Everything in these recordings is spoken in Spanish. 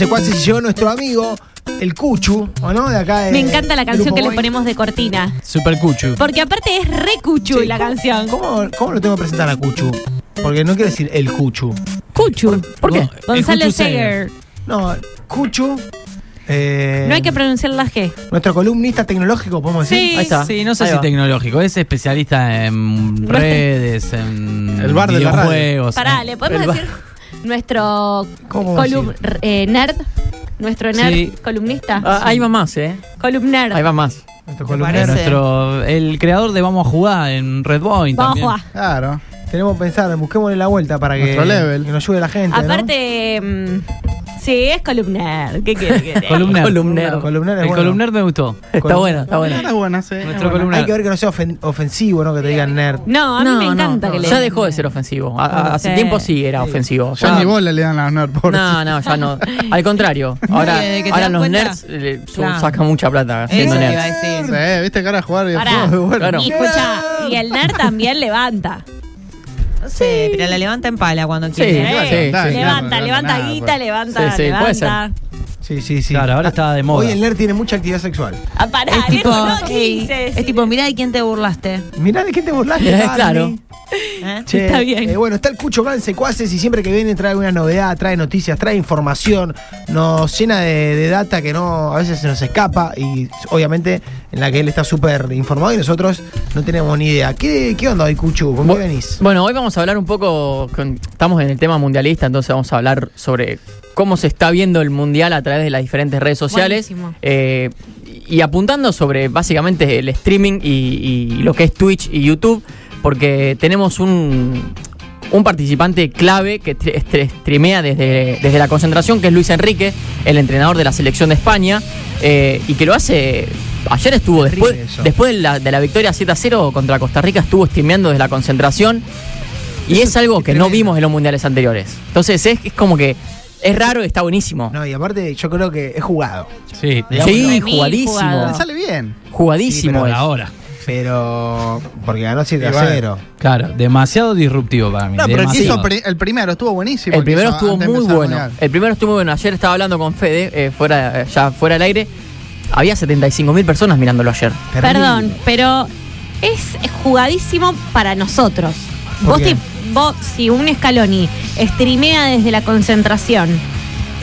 secuaces y llegó nuestro amigo, el Cuchu, ¿o no? De acá de- Me encanta la canción que le ponemos de cortina. Super cuchu. Porque aparte es re cuchu la ¿cómo- canción. ¿cómo, ¿Cómo lo tengo que presentar a Cuchu? Porque no quiero decir el Cuchu. Cuchu. ¿Por qué? Gonzalo Cuchu Seger. No, Cuchu. eh, No hay que pronunciar la G. Nuestro columnista tecnológico, podemos decir. Sí. Ahí está. Sí, no sé Ahí si va. tecnológico, es especialista en redes, en El bar de la radio. videojuegos. Pará, ¿le podemos el ba- decir nuestro ¿Cómo colum- eh, nerd? Nuestro nerd Sí. columnista. Ah, Ahí va más, ¿eh? Columner. Ahí va más. Nuestro. Nuestro, el creador de Vamos a jugar en Red Point Vamos a jugar. Claro. Tenemos que pensar, busquémosle la vuelta para que, Nuestro level. que nos ayude la gente. Aparte, mm, sí, es columner. ¿Qué quiere que te diga? Columner. Columnero. Columner es El bueno. columner me gustó. Está buena, está buena. Está buena, sí. Nuestro es buena. columna. Hay que ver que no sea ofen- ofensivo, ¿no? Que te digan nerd. No, a mí No, me encanta no. que le Ya dejó de ser ofensivo. A- a- hace Sí. tiempo sí era ofensivo. Ya ni bola le dan a los nerds, pobres. No, no, ya no. Al contrario. Ahora, que te ahora das los cuenta- nerds eh, su- Claro. sacan mucha plata Eso siendo te iba a nerds. decir. Sí, viste cara de jugar Pará. bueno. Claro. Y escucha, y el nerd también levanta. No sé, pero la levanta en pala cuando quiere. sí, sí, Dale, sí. levanta, levanta guita, levanta, Sí, sí, puede levanta. Sí, sí, sí. Claro, ahora está de moda. Hoy el nerd tiene mucha actividad sexual. Ah, pará, Es tipo, no ey, es tipo, mirá de quién te burlaste. Mirá de qué te burlaste. Barney. claro. ¿eh? Che, Está bien. eh, bueno, está el Cucho en Secuaces y siempre que viene trae una novedad, trae noticias, trae información, nos llena de, de data que no a veces se nos escapa y obviamente en la que él está súper informado y nosotros no tenemos ni idea. ¿Qué, qué onda hoy, Cuchu? ¿Con qué Bu- venís? Bueno, hoy vamos a hablar un poco, con- estamos en el tema mundialista, entonces vamos a hablar sobre cómo se está viendo el mundial a través de las diferentes redes sociales. Eh, y apuntando sobre básicamente el streaming y, y lo que es Twitch y YouTube, porque tenemos un, un participante clave que streamea desde, desde la concentración, que es Luis Enrique, el entrenador de la selección de España, eh, y que lo hace... Ayer estuvo, después, después de la, de la victoria 7 a 0 contra Costa Rica, estuvo streameando desde la concentración. Y Eso es algo es que no vimos en los mundiales anteriores. Entonces es, es como que es raro y está buenísimo. No, y aparte yo creo que es jugado. Sí, sí, jugadísimo. sale bien. Jugadísimo. es. ahora. Pero. Porque ganó 7 a Y bueno. 0. Claro, demasiado disruptivo para mí. No, pero el, que demasiado. hizo pri- el primero estuvo buenísimo. El primero estuvo muy bueno. El primero estuvo muy bueno. Ayer estaba hablando con Fede, eh, fuera, ya fuera del aire. Había 75 mil personas mirándolo ayer. Terrible. Perdón, pero es jugadísimo para nosotros. ¿Por Vos, qué? te- vos, si un Scaloni streamea desde la concentración,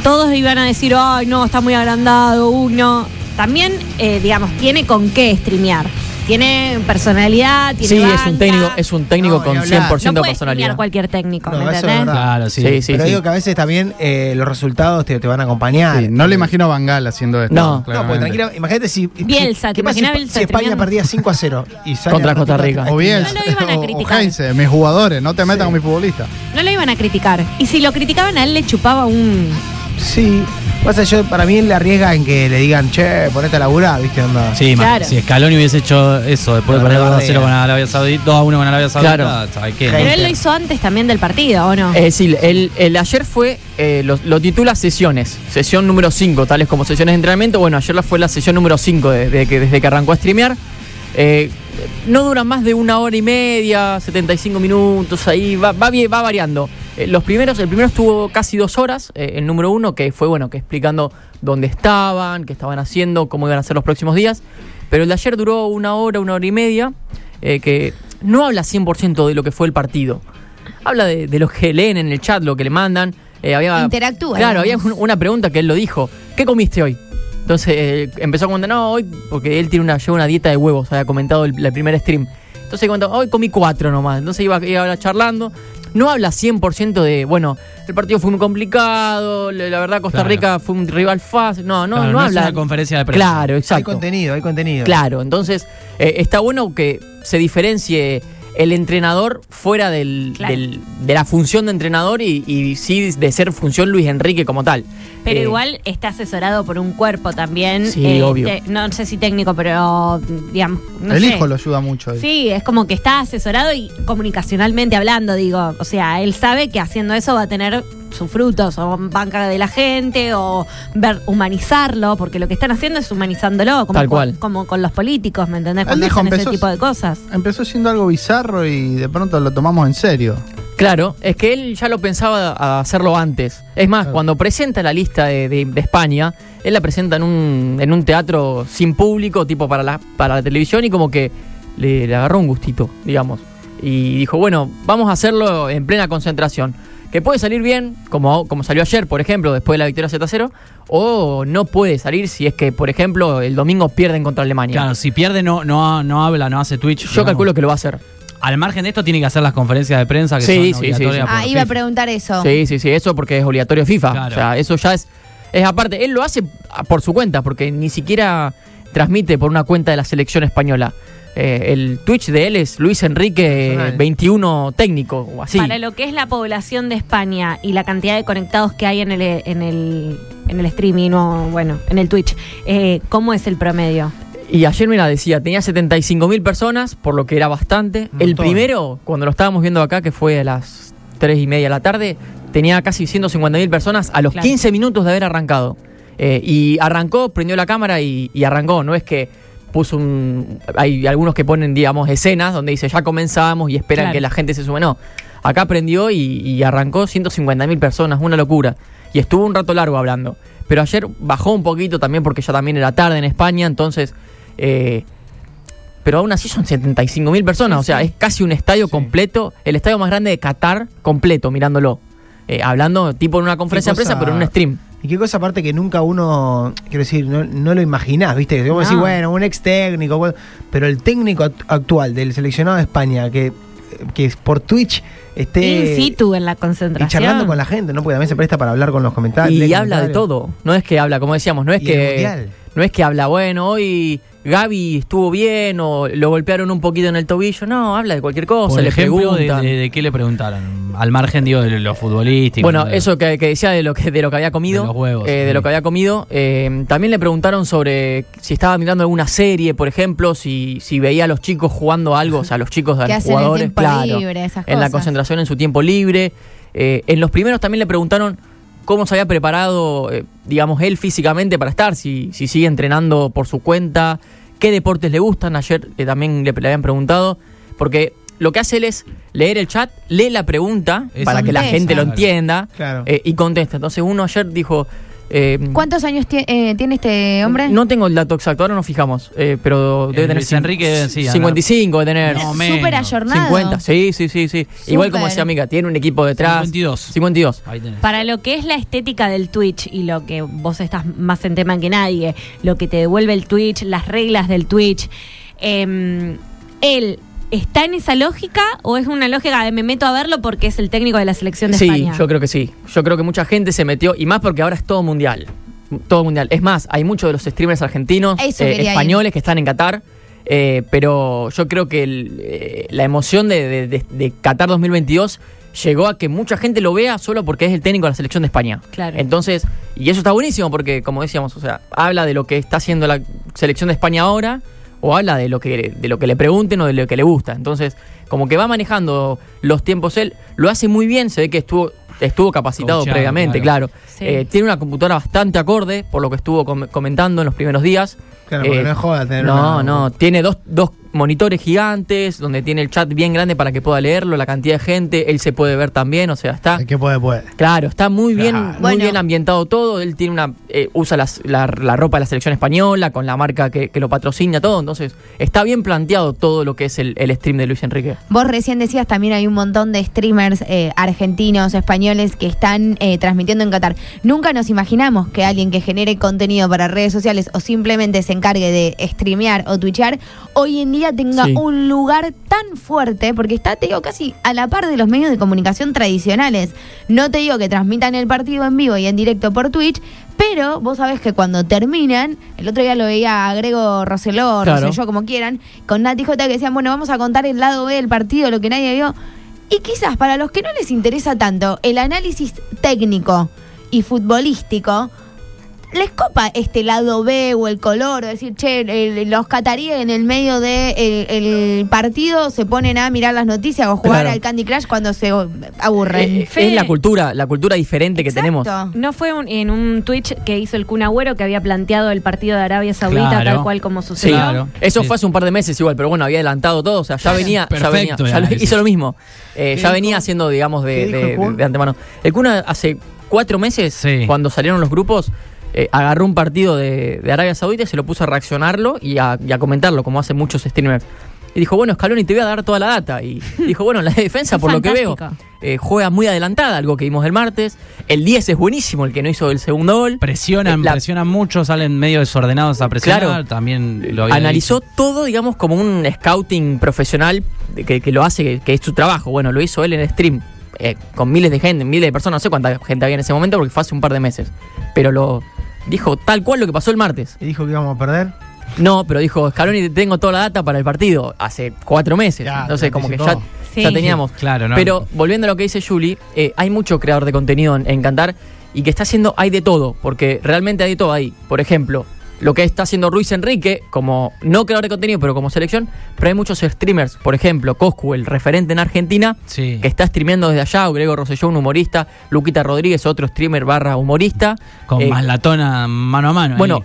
todos iban a decir, ay, no, está muy agrandado, uno. También, eh, digamos, tiene con qué streamear. Tiene personalidad, tiene Sí, es banca. un técnico, es un técnico No, con ni hablar. 100% no de puede personalidad. streamear cualquier técnico, No, ¿me eso es entendés? verdad. Claro, sí. Sí, sí, Pero sí. digo que a veces también eh, los resultados te, te van a acompañar. Sí, no le imagino a Bangal haciendo esto. No. No, claramente. pues tranquila, imagínate si. Bielsa, si- ¿te ¿qué pasa si, Bielsa si España streameando? perdía 5 a 0 y sale Contra al Costa Rica. O bien, No lo iban a o- o criticar. Heinze, mis jugadores, no te metas con mis futbolistas. No lo iban a criticar. Y si lo criticaban a él, le chupaba un. Sí. Pasa yo, para mí él le arriesga en que le digan, che, ponete a laburar, ¿viste? Onda. Sí, ma- Claro. si Scaloni hubiese hecho eso después de Lo perder 2 a 0 rebardea. con Arabia Saudita, 2 a 1 con Arabia Saudita, Claro. ¿sabes qué? Pero él lo hizo antes también del partido, ¿o no? Es decir, el, el ayer fue, eh, lo, lo titula sesiones, sesión número 5, tales como sesiones de entrenamiento. Bueno, ayer la- fue la sesión número 5 desde que, desde que arrancó a streamear. Eh, no dura más de una hora y media, 75 minutos, ahí va, va, bien- va variando. Eh, los primeros, el primero estuvo casi dos horas, eh, el número uno, que fue bueno, que explicando dónde estaban, qué estaban haciendo, cómo iban a ser los próximos días. Pero el de ayer duró una hora, una hora y media, eh, que no habla 100% de lo que fue el partido habla de, de lo que leen en el chat, lo que le mandan. Había, Interactúa, Claro, había digamos. una pregunta que él lo dijo. ¿Qué comiste hoy? Entonces eh, empezó a comentar, no, hoy, porque él tiene una, lleva una dieta de huevos, había comentado el, el primer stream. Entonces comentó, hoy comí cuatro nomás. Entonces iba, iba charlando. No habla 100% de, bueno, el partido fue muy complicado, la, verdad Costa Claro. Rica fue un rival fácil. No, no, Claro, no, no es habla. una conferencia de prensa. Claro, Hay exacto. contenido, hay contenido. Claro, entonces eh, está bueno que se diferencie el entrenador fuera del, Claro. del- de la función de entrenador y, y sí de ser función Luis Enrique como tal. Pero Eh, igual está asesorado por un cuerpo también. eh, Sí, obvio. te- no sé si técnico, pero digamos. no el sé. hijo lo ayuda mucho. ahí. Sí, es como que está asesorado y comunicacionalmente hablando, digo. O sea, él sabe que haciendo eso va a tener sus frutos, o banca de la gente, o ver, humanizarlo, porque lo que están haciendo es humanizándolo, como, Tal con- cual. como con los políticos, ¿me entendés? Cuando dijo, hacen ese empezó- tipo de cosas. Empezó siendo algo bizarro y de pronto lo tomamos en serio. Claro, es que él ya lo pensaba a hacerlo antes. Es más, Claro. cuando presenta la lista de, de- de España, él la presenta en un, en un teatro sin público, tipo para la, para la televisión, y como que le, le agarró un gustito, digamos. Y dijo, bueno, vamos a hacerlo en plena concentración. Que puede salir bien, como, como salió ayer, por ejemplo, después de la victoria Z0, o no puede salir si es que, por ejemplo, el domingo pierden contra Alemania. Claro, si pierde no, no, no habla, no hace Twitch. Yo digamos. calculo que lo va a hacer. Al margen de esto tiene que hacer las conferencias de prensa que Sí, son sí, sí, obligatorias sí. por Ah, iba a preguntar eso. Sí, sí, sí, eso porque es obligatorio FIFA. Claro. O sea, eso ya es, es aparte. Él lo hace por su cuenta, porque ni siquiera transmite por una cuenta de la selección española. Eh, el Twitch de él es Luis Enrique Personal. 21 técnico o así. Para lo que es la población de España y la cantidad de conectados que hay en el, en el, en el streaming o, bueno, en el Twitch, eh, ¿cómo es el promedio? Y ayer, mira, decía, tenía 75 mil personas, por lo que era bastante. El primero, cuando lo estábamos viendo acá, que fue a las 3 y media de la tarde, tenía casi 150 mil personas a los Claro. 15 minutos de haber arrancado. Eh, y arrancó, prendió la cámara y, y arrancó. No es que puso un... Hay algunos que ponen, digamos, escenas donde dice, ya comenzamos y esperan Claro. que la gente se sume. No, acá prendió y, y arrancó 150 mil personas, una locura. Y estuvo un rato largo hablando. Pero ayer bajó un poquito también porque ya también era tarde en España, entonces... eh, pero aún así son 75 mil personas, Sí, o sea, sí. es casi un estadio completo, el estadio más grande de Qatar completo, mirándolo. Eh, hablando tipo en una conferencia de prensa, pero en un stream. Y qué cosa aparte que nunca uno, quiero decir, no, no lo imaginás, ¿viste? Que vos No. decís, bueno, un ex técnico, bueno, pero el técnico act- actual del seleccionado de España, que, que por Twitch esté In situ en la y concentración. charlando con la gente, ¿no? Porque también se presta para hablar con los comentarios. Y habla de todo, no es que habla, como decíamos, no es Y que no es que habla, bueno, hoy Gaby estuvo bien o lo golpearon un poquito en el tobillo, no, habla de cualquier cosa, Por le ejemplo, de, preguntan. de- de qué le preguntaron. Al margen, digo, de lo futbolístico. Bueno, de- eso que, que decía de lo que, de lo que había comido. De los huevos, eh, de lo que había comido. eh, también le preguntaron sobre si estaba mirando alguna serie, por ejemplo, si, si veía a los chicos jugando algo, o sea, a los chicos, a Que los en jugadores, tiempo claro, libre, esas en la concentración en su tiempo libre. Eh, en los primeros también le preguntaron cómo se había preparado, eh, digamos, él físicamente para estar, si, si sigue entrenando por su cuenta, qué deportes le gustan. Ayer eh, también le, le habían preguntado, porque lo que hace él es leer el chat, lee la pregunta para que la gente lo entienda Claro. eh, y contesta. Entonces uno ayer dijo... eh, ¿Cuántos años eh, tiene este hombre? No tengo el dato exacto, ahora nos fijamos, eh, pero debe tener Luis Enrique, sí, 55 debe tener. No, Súper ayornado. 50, sí, sí, sí, sí. Igual como decía amiga, tiene un equipo detrás. 52. 52. Ahí tenés. Para lo que es la estética del Twitch y lo que vos estás más en tema que nadie, lo que te devuelve el Twitch, las reglas del Twitch, eh, ¿él está en esa lógica o es una lógica de me meto a verlo porque es el técnico de la selección de Sí, España? yo creo que sí. Yo creo que mucha gente se metió, y más porque ahora es todo mundial. Todo mundial. Es más, hay muchos de los streamers argentinos, eh, ir. españoles que están en Qatar. eh, pero yo creo que el, eh, la emoción de, de- de- de Qatar 2022 llegó a que mucha gente lo vea solo porque es el técnico de la selección de España. Claro. Entonces, y eso está buenísimo porque, como decíamos, o sea, habla de lo que está haciendo la selección de España ahora o habla de lo que de lo que le pregunten o de lo que le gusta. Entonces, como que va manejando los tiempos él, lo hace muy bien, se ve que estuvo estuvo capacitado previamente, claro. claro. Sí. Eh, tiene una computadora bastante acorde, por lo que estuvo com- comentando en los primeros días. Claro, porque Eh, no es joda tener No, una- no, tiene dos, dos monitores gigantes, donde tiene el chat bien grande para que pueda leerlo, la cantidad de gente, él se puede ver también, o sea, está... El que puede, puede. Claro, está muy bien, Claro. muy Bueno. bien ambientado todo. Él tiene una, eh, usa las- la, la ropa de la selección española con la marca que, que lo patrocina todo. Entonces, está bien planteado todo lo que es el, el stream de Luis Enrique. Vos recién decías también hay un montón de streamers eh, argentinos, españoles que están eh, transmitiendo en Qatar. Nunca nos imaginamos que alguien que genere contenido para redes sociales o simplemente se encargue de streamear o twitchear, hoy en día tenga Sí. un lugar tan fuerte, porque está, te digo, casi a la par de los medios de comunicación tradicionales. No te digo que transmitan el partido en vivo y en directo por Twitch, pero vos sabés que cuando terminan, el otro día lo veía a Grego Roseló, Claro. Como quieran, con Nati J que decían, bueno, vamos a contar el lado B del partido, lo que nadie vio. Y quizás para los que no les interesa tanto el análisis técnico y futbolístico, les copa este lado B o el color, o decir, che, el- los cataríes en el medio del de el, el partido se ponen a mirar las noticias o jugar Claro. al Candy Crush cuando se aburren. Eh, Fede- es la cultura, la cultura diferente que tenemos. Exacto. ¿No fue un- en un Twitch que hizo el Kun Agüero que había planteado el partido de Arabia Saudita Claro. tal cual como Sí, sucedió? Claro. Eso Sí. fue hace un par de meses igual, pero bueno, había adelantado todo, o sea, ya venía, ya venía, ya lo- hizo lo mismo. Eh, ¿Qué ya dijo? venía haciendo, digamos, de, ¿Qué dijo de- antemano. El Kun hace cuatro meses, Sí. cuando salieron los grupos, eh, agarró un partido de, de Arabia Saudita y se lo puso a reaccionarlo y a, y a comentarlo, como hacen muchos streamers. Y dijo, bueno, Scaloni, te voy a dar toda la data. Y dijo, bueno, la defensa, por lo que veo, eh, juega muy adelantada, algo que vimos el martes. El 10 es buenísimo, el que no hizo el segundo gol. Presionan, Eh, la- presionan mucho, salen medio desordenados a presionar. Claro. También lo había analizó dicho. todo, digamos, como un scouting profesional que, que lo hace, que, que es su trabajo. Bueno, lo hizo él en stream, eh, con miles de gente, miles de personas, no sé cuánta gente había en ese momento porque fue hace un par de meses. Pero lo dijo tal cual lo que pasó el martes. Y dijo que íbamos a perder. No, pero dijo, Scaloni, tengo toda la data para el partido hace cuatro meses. Ya, Entonces, como que ya, anticipó. Sí. ya teníamos. Claro, ¿no? Pero volviendo a lo que dice Julie, eh, hay mucho creador de contenido en, en Cantar y que está haciendo, hay de todo, porque realmente hay de todo ahí. Por ejemplo, lo que está haciendo Ruiz Enrique, como no creador de contenido, pero como selección, pero hay muchos streamers, por ejemplo, Coscu, el referente en Argentina, Sí. que está streameando desde allá, o Grego Rosselló, un humorista, Luquita Rodríguez, otro streamer barra humorista. Con Eh, más latona mano a mano. Bueno,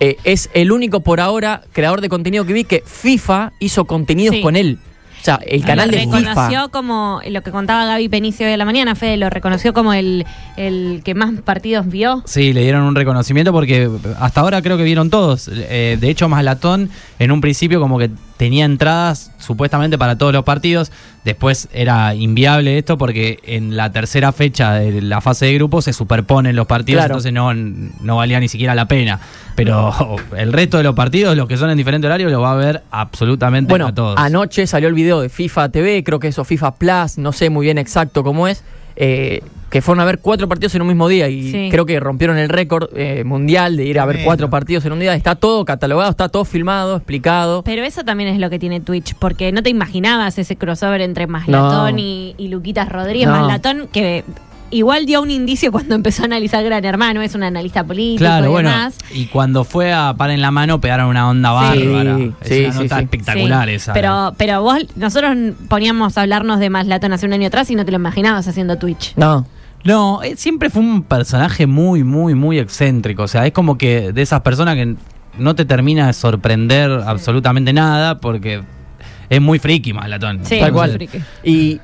eh, es el único por ahora creador de contenido que vi que FIFA hizo contenidos Sí. con él. O sea, el canal lo de FIFA. reconoció como lo que contaba Gaby Penicio hoy de la mañana, Fede, lo reconoció como el, el que más partidos vio. Sí, le dieron un reconocimiento porque hasta ahora creo que vieron todos. Eh, de hecho, Maslatón en un principio como que tenía entradas supuestamente para todos los partidos. Después era inviable esto porque en la tercera fecha de la fase de grupo se superponen los partidos, Claro. entonces no, no valía ni siquiera la pena. Pero el resto de los partidos, los que son en diferente horario, lo va a ver absolutamente Bueno, a todos. anoche salió el video de FIFA TV, creo que eso FIFA Plus, no sé muy bien exacto cómo es, eh, que fueron a ver cuatro partidos en un mismo día y Sí. creo que rompieron el récord eh, mundial de ir a ver cuatro partidos en un día. Está todo catalogado, está todo filmado, explicado. Pero eso también es lo que tiene Twitch, porque no te imaginabas ese crossover entre Maslatón No. y, y Luquitas Rodríguez. No. Maslatón que igual dio un indicio cuando empezó a analizar Gran Hermano, es un analista político Claro, y bueno, demás. y cuando fue a par en la mano pegaron una onda Sí. bárbara. Sí, es sí, una sí, nota sí. espectacular Sí, esa. Pero, pero vos, nosotros poníamos a hablarnos de Maslatón hace un año atrás y no te lo imaginabas haciendo Twitch. No. No, eh, siempre fue un personaje muy, muy, muy excéntrico. O sea, es como que de esas personas que no te termina de sorprender absolutamente nada porque es muy friki, Malatón. Sí, Tal cual. friki. Y,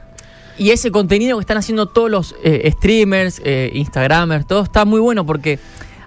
y ese contenido que están haciendo todos los eh, streamers, eh, Instagramers, todo está muy bueno porque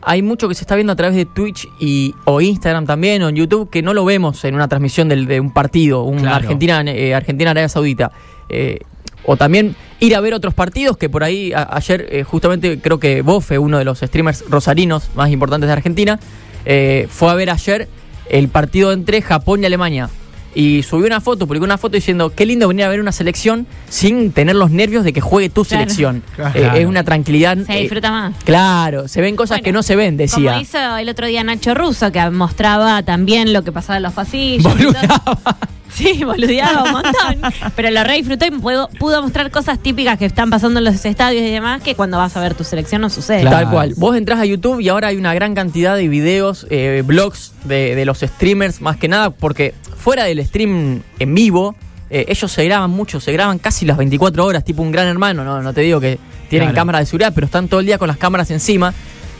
hay mucho que se está viendo a través de Twitch y, o Instagram también o en YouTube que no lo vemos en una transmisión del- de un partido, un Claro. Argentina, eh, Argentina Arabia Saudita. Eh, o también ir a ver otros partidos que por ahí a- ayer eh, justamente creo que Bofe, uno de los streamers rosarinos más importantes de Argentina, eh, fue a ver ayer el partido entre Japón y Alemania. Y subió una foto, publicó una foto diciendo, qué lindo venir a ver una selección sin tener los nervios de que juegue tu Claro. selección. Claro. Eh, es una tranquilidad. Se eh, disfruta más. Claro, se ven cosas Bueno, que no se ven, decía. Como hizo el otro día Nacho Russo, que mostraba también lo que pasaba en los pasillos. Sí, boludeaba un montón. pero lo re disfrutó y pudo, pudo mostrar cosas típicas que están pasando en los estadios y demás que cuando vas a ver tu selección no sucede. Claro. Tal cual. Vos entrás a YouTube y ahora hay una gran cantidad de videos, eh, blogs de, de los streamers, más que nada, porque fuera del stream en vivo, eh, ellos se graban mucho, se graban casi las 24 horas, tipo un gran hermano, no, no te digo que tienen Claro. cámara de seguridad, pero están todo el día con las cámaras encima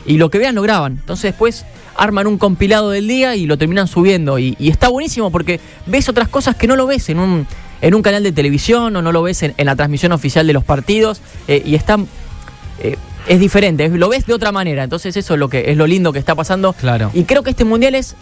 y lo que vean lo graban. Entonces después arman un compilado del día y lo terminan subiendo. Y, y está buenísimo porque ves otras cosas que no lo ves en un, en un canal de televisión o no lo ves en, en la transmisión oficial de los partidos eh, y está eh, es diferente, lo ves de otra manera. Entonces eso es lo que es lo lindo que está pasando. Claro. Y creo que este mundial es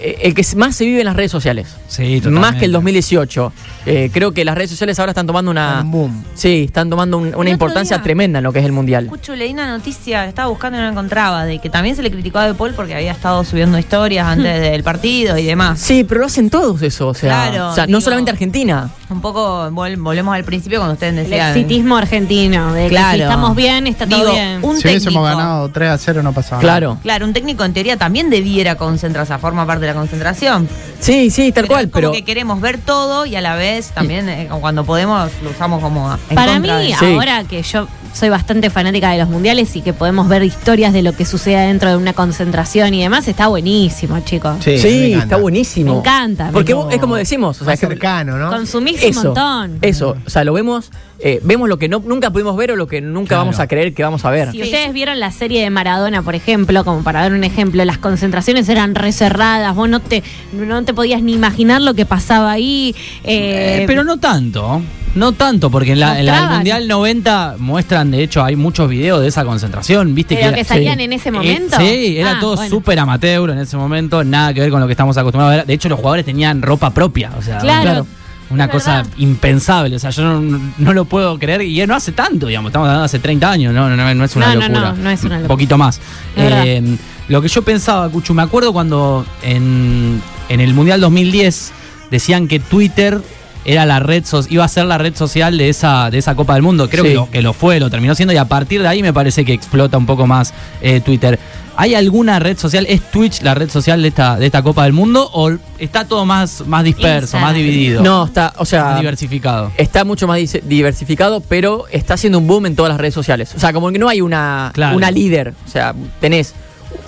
el que más se vive en las redes sociales. Sí, Más totalmente. que el 2018. Eh, creo que las redes sociales ahora están tomando una. Un boom. Sí, están tomando un- una importancia día- tremenda en lo que es el mundial. Escucho, leí una noticia, estaba buscando y no la encontraba, de que también se le criticó a De Paul porque había estado subiendo historias antes del partido y demás. Sí, pero lo hacen todos eso. O sea, Claro, o sea no solamente Argentina. Un poco, vol- volvemos al principio cuando ustedes El decían. exitismo argentino, de que Claro. si estamos bien, está todo Digo, bien. un Si hubiésemos ganado 3 a 0 no pasaba Claro. Claro, un técnico en teoría también debiera concentrarse, a forma parte de la concentración. Sí, sí, tal cual. es como Pero que queremos ver todo y a la vez también eh, cuando podemos lo usamos como en Para mí, de- ahora que yo soy bastante fanática de los mundiales y que podemos ver historias de lo que sucede dentro de una concentración y demás, está buenísimo, chicos. Sí, está buenísimo. Me encanta. Porque es como decimos, o sea, cercano, ¿no? Consumís eso, un montón. Eso, o sea, lo vemos, eh, vemos lo que no, nunca pudimos ver o lo que nunca Claro. vamos a creer que vamos a ver. Si ustedes vieron la serie de Maradona, por ejemplo, como para dar un ejemplo, las concentraciones eran recerradas, vos no te, no te podías ni imaginar lo que pasaba ahí. eh, Eh, pero no tanto. No tanto, porque en la, en la del. Mundial 90 muestran, de hecho, hay muchos videos de esa concentración, ¿viste? Pero era- que salían sí. en ese Eh, momento. sí, era Ah, todo bueno. súper amateur en ese momento, nada que ver con lo que estamos acostumbrados a ver. De hecho, los jugadores tenían ropa propia, o sea, Claro. Una cosa verdad. impensable, o sea, yo no, no lo puedo creer y no hace tanto, digamos, estamos hablando de hace 30 años, no, no, no, es una No, locura. no, no es una Un locura. poquito más. Eh, lo que yo pensaba, Cuchu, me acuerdo cuando en, en el Mundial 2010 decían que Twitter era la red so- iba a ser la red social de esa de esa Copa del Mundo. Creo Sí. que, lo, que lo fue, lo terminó siendo y a partir de ahí me parece que explota un poco más eh, Twitter. ¿Hay alguna red social? ¿Es Twitch la red social de esta, de esta Copa del Mundo? ¿O está todo más, más disperso, Instagram. más dividido? No, está, o más sea, diversificado. está mucho más diversificado, pero está haciendo un boom en todas las redes sociales. O sea, como que no hay una, Claro. una líder. O sea, tenés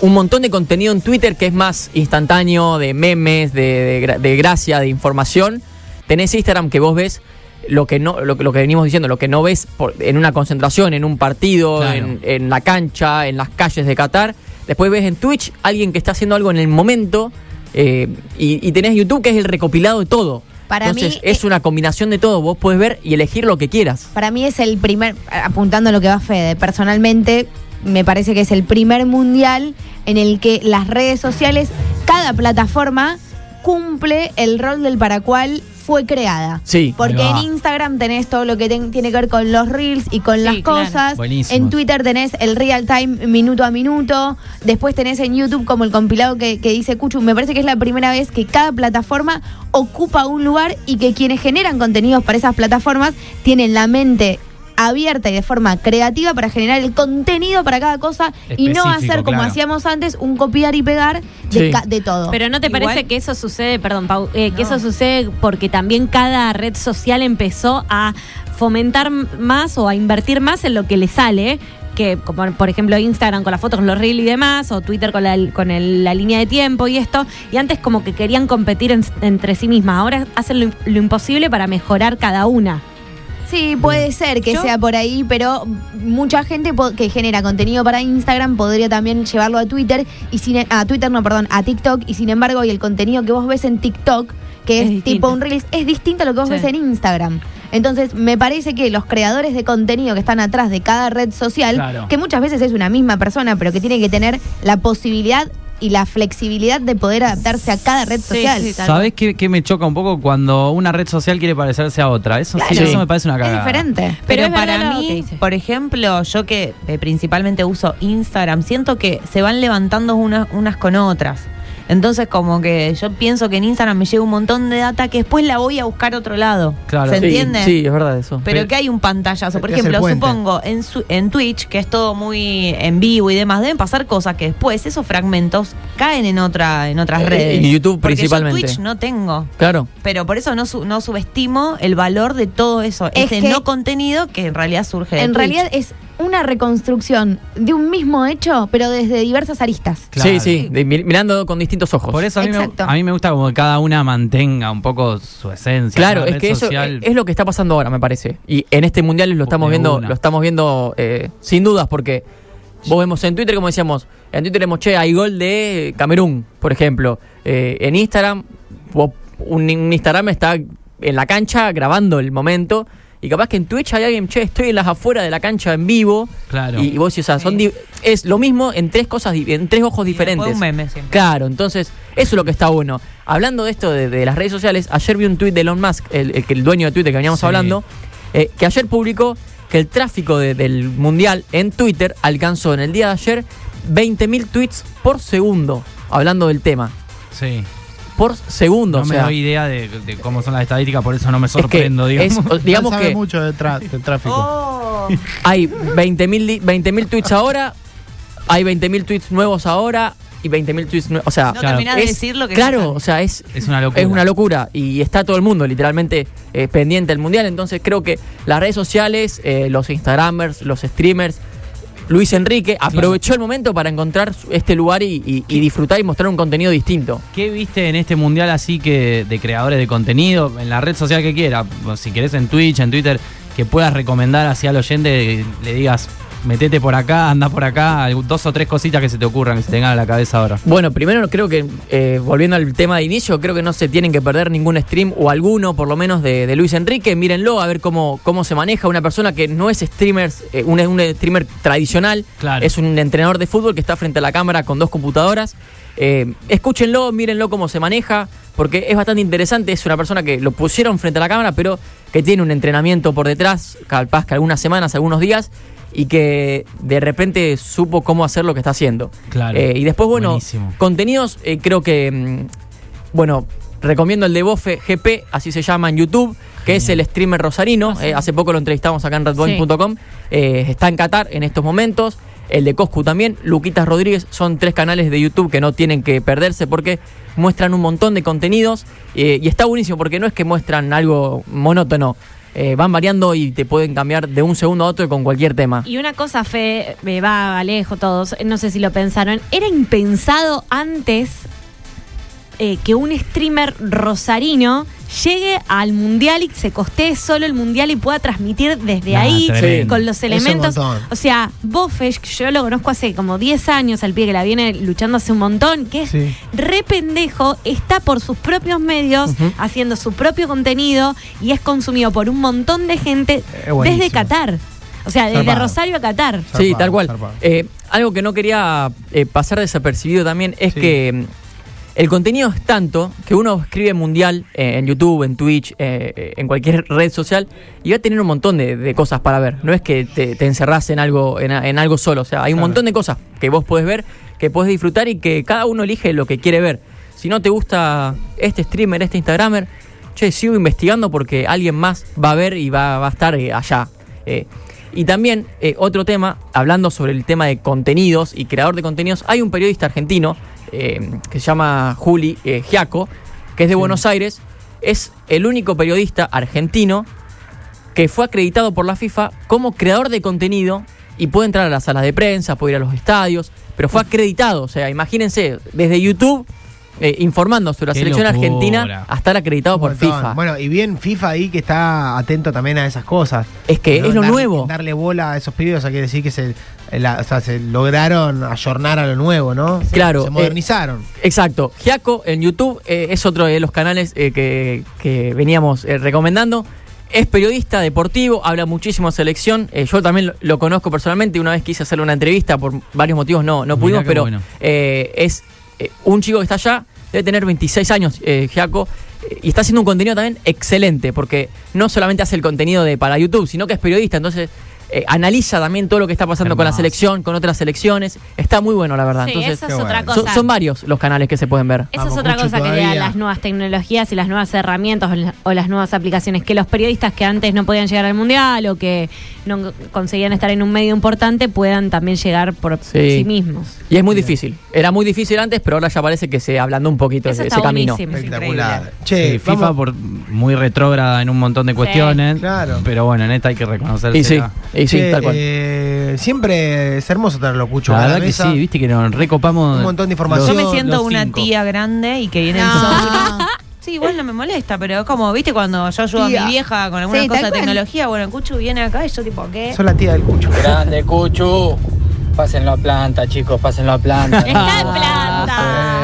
un montón de contenido en Twitter que es más instantáneo, de memes, de, de gracia, de información. Tenés Instagram que vos ves lo que no lo, que- lo que venimos diciendo, lo que no ves por- en una concentración, en un partido, Claro. en, en la cancha, en las calles de Qatar. Después ves en Twitch alguien que está haciendo algo en el momento. eh, y, y tenés YouTube que es el recopilado de todo. Para Entonces mí, es eh, una combinación de todo. Vos podés ver y elegir lo que quieras. Para mí es el primer, apuntando a lo que va Fede, personalmente me parece que es el primer mundial en el que las redes sociales, cada plataforma cumple el rol del para cual fue creada. Sí. Porque en. Instagram tenés todo lo que ten- tiene que ver con los reels y con Sí, las claro. cosas. Buenísimo. En Twitter tenés el real time minuto a minuto. Después tenés en YouTube como el compilado que, que dice Cuchu. Me parece que es la primera vez que cada plataforma ocupa un lugar y que quienes generan contenidos para esas plataformas tienen la mente abierta y de forma creativa para generar el contenido para cada cosa y no hacer como claro. hacíamos antes un copiar y pegar de, Sí. de todo. Pero ¿no te Igual- parece que eso sucede, perdón, Pau, eh, que eso sucede porque también cada red social empezó a fomentar más o a invertir más en lo que le sale? Que como por ejemplo Instagram con las fotos, con los reels y demás, o Twitter con la, con el- la línea de tiempo y esto, y antes como que querían competir en- entre sí mismas, ahora hacen lo, lo imposible para mejorar cada una. Sí, puede ser que Yo- sea por ahí, pero mucha gente que genera contenido para Instagram podría también llevarlo a Twitter y sin a Twitter no, perdón, a TikTok y sin embargo, y el contenido que vos ves en TikTok, que Es tipo un Reels, es distinto a lo que vos Sí. ves en Instagram. Entonces, me parece que los creadores de contenido que están atrás de cada red social, Claro. que muchas veces es una misma persona, pero que tiene que tener la posibilidad y la flexibilidad de poder adaptarse a cada red Sí, social. sí, ¿Sabés qué, qué me choca un poco cuando una red social quiere parecerse a otra? Eso sí, eso me parece una Es cagada. diferente. Pero es para mí, por ejemplo, yo que eh, principalmente uso Instagram, siento que se van levantando unas, unas con otras. Entonces, como que yo pienso que en Instagram me llega un montón de data que después la voy a buscar a otro lado. Claro. ¿Se Sí, entiende? Sí, es verdad eso. Pero Pe- que hay un pantallazo. Por ejemplo, supongo en, su- en Twitch, que es todo muy en vivo y demás, deben pasar cosas que después esos fragmentos caen en otra en otras Eh, redes. en YouTube Porque yo principalmente. Twitch no tengo. Claro. Pero por eso no, su- no subestimo el valor de todo eso, Es ese que- no contenido que en realidad surge de En Twitch. realidad es una reconstrucción de un mismo hecho, pero desde diversas aristas. Claro. Sí, sí, de- mirando con distintos ojos. Por eso a mí, me, a mí me gusta como que cada una mantenga un poco su esencia. Claro, es que eso social- es, es lo que está pasando ahora, me parece. Y en este mundial lo estamos De viendo, una. lo estamos viendo eh, sin dudas, porque vos vemos en Twitter, como decíamos, en Twitter vemos, che, hay gol de Camerún, por ejemplo. Eh, en Instagram, vos- un, un Instagram está en la cancha grabando el momento. Y capaz que en Twitch hay alguien, che, estoy en las afueras de la cancha en vivo. Claro. Y, y vos o sea, son Sí. es lo mismo en tres cosas, en tres ojos Y diferentes. un meme siempre. Claro, entonces eso es lo que está bueno. Hablando de esto de, de las redes sociales, ayer vi un tuit de Elon Musk, el, el, que- el dueño de Twitter que veníamos Sí. hablando, eh, que ayer publicó que el tráfico de- del mundial en Twitter alcanzó en el día de ayer 20.000 tweets por segundo, hablando del tema. Sí. Por segundo, No o me doy idea de, de cómo son las estadísticas, por eso no me es que sorprendo, es- digamos. o- digamos sabe que mucho de, tra- de tráfico. Oh, hay 20.000 li- 20.000 tweets ahora, hay 20.000 tweets nuevos ahora, y 20.000 tweets nuevos. O sea, No terminás de es- decir lo que Claro, ya o sea, es, Es una locura. es una locura. Y está todo el mundo literalmente eh, pendiente del mundial. Entonces creo que las redes sociales, eh, los Instagramers, los streamers, Luis Enrique aprovechó el momento para encontrar este lugar y, y- y disfrutar y mostrar un contenido distinto. ¿Qué viste en este mundial así que de creadores de contenido, en la red social que quiera? Si querés en Twitch, en Twitter, que puedas recomendar hacia al oyente, le digas, metete por acá, anda por acá, dos o tres cositas que se te ocurran, que se te tengan a la cabeza ahora. Bueno, primero creo que, eh, volviendo al tema de inicio, creo que no se tienen que perder ningún stream o alguno, por lo menos, de, de Luis Enrique. Mírenlo, a ver cómo, cómo se maneja una persona que no es streamer, eh, un, un streamer tradicional. Claro. Es un entrenador de fútbol que está frente a la cámara con dos computadoras. Eh, escúchenlo, mírenlo cómo se maneja, porque es bastante interesante. Es una persona que lo pusieron frente a la cámara, pero que tiene un entrenamiento por detrás, capaz que algunas semanas, algunos días, y que de repente supo cómo hacer lo que está haciendo. Claro. Eh, y después, bueno, Buenísimo. contenidos, eh, creo que, mm, bueno, recomiendo el de Bofe GP, así se llama en YouTube, que es el streamer rosarino. Eh, hace poco lo entrevistamos acá en redboy.com. Eh, está en Qatar en estos momentos. El de Coscu también, Luquitas Rodríguez, son tres canales de YouTube que no tienen que perderse porque muestran un montón de contenidos eh, y está buenísimo porque no es que muestran algo monótono, eh, van variando y te pueden cambiar de un segundo a otro con cualquier tema. Y una cosa, Fe, me va Alejo, todos, no sé si lo pensaron, era impensado antes eh, que un streamer rosarino llegue al mundial y se costee solo el mundial y pueda transmitir desde Nah, ahí tremendo. con los elementos. O sea, Bofesh, que yo lo conozco hace como 10 años, al pie que la viene luchando hace un montón, que es Sí. re pendejo, está por sus propios medios, haciendo su propio contenido y es consumido por un montón de gente desde Qatar. O sea, desde Zarpado. Rosario a Qatar. Sí, tal cual. Eh, algo que no quería eh, pasar desapercibido también es Sí. que el contenido es tanto que uno escribe mundial eh, en YouTube, en Twitch, eh, eh, en cualquier red social y va a tener un montón de, de cosas para ver. No es que te, te encerrás en algo, en, en algo solo. O sea, hay un Claro. montón de cosas que vos podés ver, que podés disfrutar y que cada uno elige lo que quiere ver. Si no te gusta este streamer, este Instagramer, che, sigo investigando porque alguien más va a ver y va, va a estar allá. Eh, y también, otro tema, hablando sobre el tema de contenidos y creador de contenidos, hay un periodista argentino eh, que se llama Juli eh, Giaco, que es de Buenos Aires, es el único periodista argentino que fue acreditado por la FIFA como creador de contenido y puede entrar a las salas de prensa, puede ir a los estadios, pero fue acreditado, o sea, imagínense, desde YouTube eh, informando sobre la Qué selección locura. argentina a estar acreditado por. FIFA. Bueno, y bien FIFA ahí que está atento también a esas cosas. Es que es lo nuevo. Darle bola a esos pibes, o sea, quiere decir que se, la- o sea, se lograron ayornar a lo nuevo, ¿no? Claro, Se eh, modernizaron. Exacto. Giaco en YouTube eh, es otro de los canales eh, que, que veníamos eh, recomendando. Es periodista deportivo, habla muchísimo de selección. Eh, yo también lo, lo conozco personalmente. Una vez quise hacerle una entrevista, por varios motivos no, no pudimos, pero bueno. eh, es eh, un chico que está allá, debe tener 26 años, eh, Giaco, y está haciendo un contenido también excelente, porque no solamente hace el contenido de para YouTube, sino que es periodista, entonces eh, analiza también todo lo que está pasando con la selección, con otras selecciones. Está muy bueno, la verdad. Sí, entonces, eso es otra bueno. cosa. son, son varios los canales que se pueden ver. Esa es otra cosa que le dan las nuevas tecnologías y las nuevas herramientas o la- o las nuevas aplicaciones, que los periodistas que antes no podían llegar al mundial o que no conseguían estar en un medio importante puedan también llegar por Sí. sí, mismos. Y es muy difícil. Era muy difícil antes, pero ahora ya parece que se ablandó un poquito Eso ese, está ese camino. Espectacular. Sí, Che, FIFA por muy retrógrada en un montón de cuestiones. claro. Pero bueno, en esta hay que reconocerse. Y sí, y sí, Che, tal cual. eh, siempre es hermoso tenerlo, Cucho. La verdad que sí, viste que nos recopamos. Un montón de Yo información. me los- siento una cinco. tía grande y que viene el No. sobrino. Sí, igual no me molesta, pero es como, viste, cuando yo ayudo Tía. a mi vieja con alguna Sí, cosa de tecnología, bueno, el Cuchu viene acá y yo tipo, ¿qué? Sos la tía del Cucho. Grande, Cuchu. Pásenlo a planta, chicos, pásenlo a planta. Está en planta.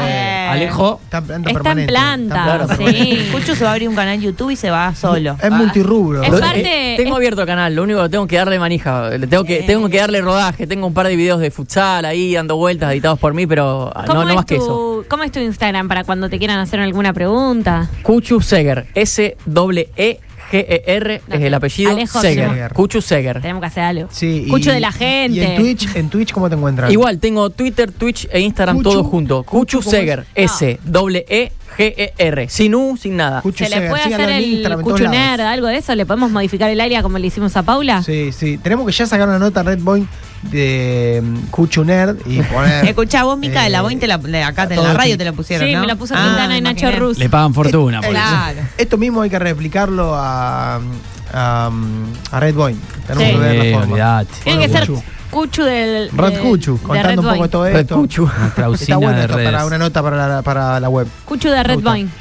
Alejo. Está en planta Está en permanente. planta, Está en planta sí. permanente. Cuchu se va a abrir un canal YouTube y se va solo. Es Ah. multirrubro. Es Lo- parte- eh, tengo es- abierto el canal, lo único que tengo que darle manija. Le tengo que, Eh. tengo que darle rodaje. Tengo un par de videos de futsal ahí dando vueltas, editados por mí, pero ah, ¿Cómo, no, no es más que eso. tu, ¿Cómo es tu Instagram para cuando te quieran hacer alguna pregunta? Cuchu Seger. S-E-E-G-E-R No, es el apellido. Alejo, Seger. tenemos- Cuchu Seger. Tenemos que hacer algo. Sí, y- Escucho de la gente. Y en Twitch, en Twitch ¿cómo te encuentran? Igual, tengo Twitter, Twitch e Instagram Cuchu, todo junto. Cuchu, Cuchu ¿cómo Seger. es? S-E-E-G-E-R. G-E-R. Sin U, sin nada. ¿Se le puede hacer el Instagram, en todos cuchu lados. nerd, algo de eso? ¿Le podemos modificar el área como le hicimos a Paula? Sí, sí. Tenemos que ya sacar una nota Red Boy de mm, Cuchu Nerd y poner. Escuchá, vos, Mica, de la eh, Boeing, te la, de acá en la radio te la pusieron, Sí, ¿no? me la puso Ah, Quintana y Nacho. Rus. Le pagan fortuna por eso. Claro. Esto mismo hay que replicarlo a, a, a Red Boy. Tenemos Sí. que ver la forma. Tiene que ser Cuchu. Del. Red de- Cuchu, de contando Red un poco de todo Red esto. Cuchu. Nuestra Está usina bueno de esto redes. para una nota para la, para la web. Cuchu de Red. Boy.